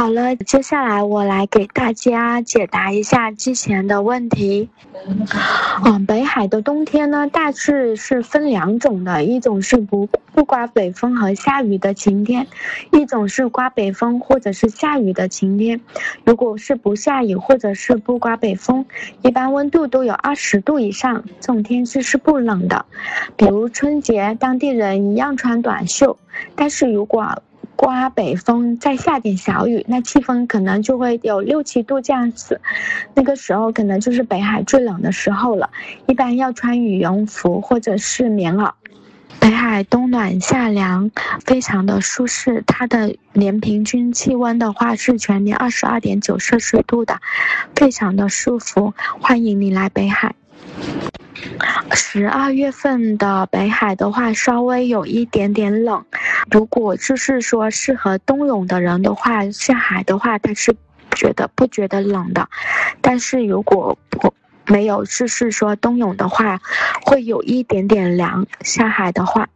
好了，接下来我来给大家解答一下之前的问题。嗯，北海的冬天呢，大致是分两种的，一种是不不刮北风和下雨的晴天，一种是刮北风或者是下雨的晴天。如果是不下雨或者是不刮北风，一般温度都有二十度以上，这种天气是不冷的。比如春节，当地人一样穿短袖，但是如果刮北风，再下点小雨，那气温可能就会有六七度这样子。那个时候可能就是北海最冷的时候了，一般要穿羽绒服或者是棉袄。北海冬暖夏凉，非常的舒适。它的年平均气温的话是全年二十二点九摄氏度的，非常的舒服。欢迎你来北海。十二月份的北海的话，稍微有一点点冷。如果就是说适合冬泳的人的话，下海的话他是觉得不觉得冷的。但是如果不没有就是说冬泳的话，会有一点点凉。下海的话。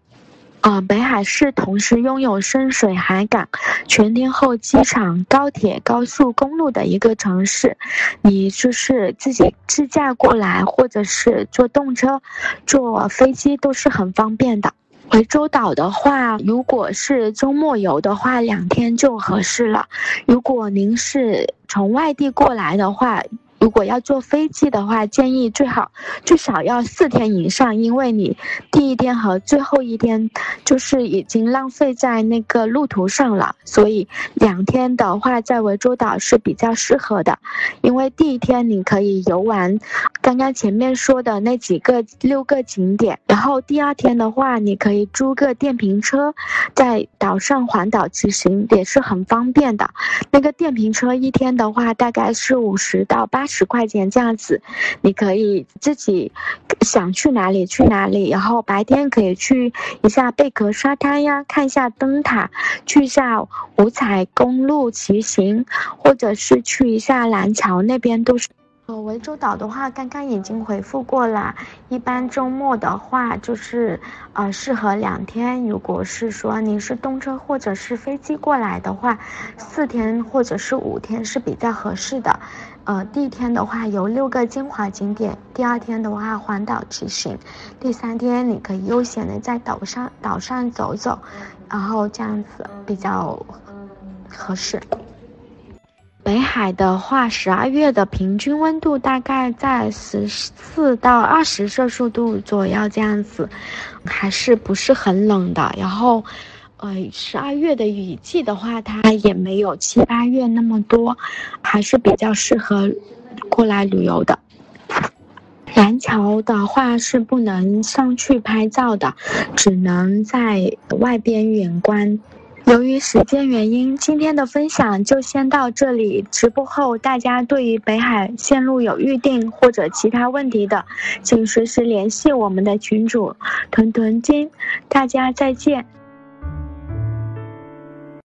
啊，北海市同时拥有深水海港、全天候机场、高铁、高速公路的一个城市。你就是自己自驾过来，或者是坐动车、坐飞机都是很方便的。涠洲岛的话，如果是周末游的话，两天就合适了。如果您是从外地过来的话，如果要坐飞机的话，建议最好最少要四天以上，因为你第一天和最后一天就是已经浪费在那个路途上了，所以两天的话在涠洲岛是比较适合的，因为第一天你可以游玩刚刚前面说的那几个六个景点，然后第二天的话你可以租个电瓶车在岛上环岛骑行，也是很方便的。那个电瓶车一天的话大概是五十到八十。块钱这样子，你可以自己想去哪里去哪里，然后白天可以去一下贝壳沙滩呀，看一下灯塔，去一下五彩公路骑行，或者是去一下蓝桥那边都是。呃，涠洲岛的话，刚刚已经回复过了。一般周末的话，就是呃适合两天。如果是说您是动车或者是飞机过来的话，四天或者是五天是比较合适的。呃，第一天的话有六个精华景点，第二天的话环岛骑行，第三天你可以悠闲的在岛上岛上走走，然后这样子比较合适。海的话，十二月的平均温度大概在十四到二十摄氏度左右这样子，还是不是很冷的。然后，呃，十二月的雨季的话，它也没有七八月那么多，还是比较适合过来旅游的。蓝桥的话是不能上去拍照的，只能在外边远观。由于时间原因，今天的分享就先到这里。直播后，大家对于北海线路有预定或者其他问题的，请随时联系我们的群主屯屯金。大家再见。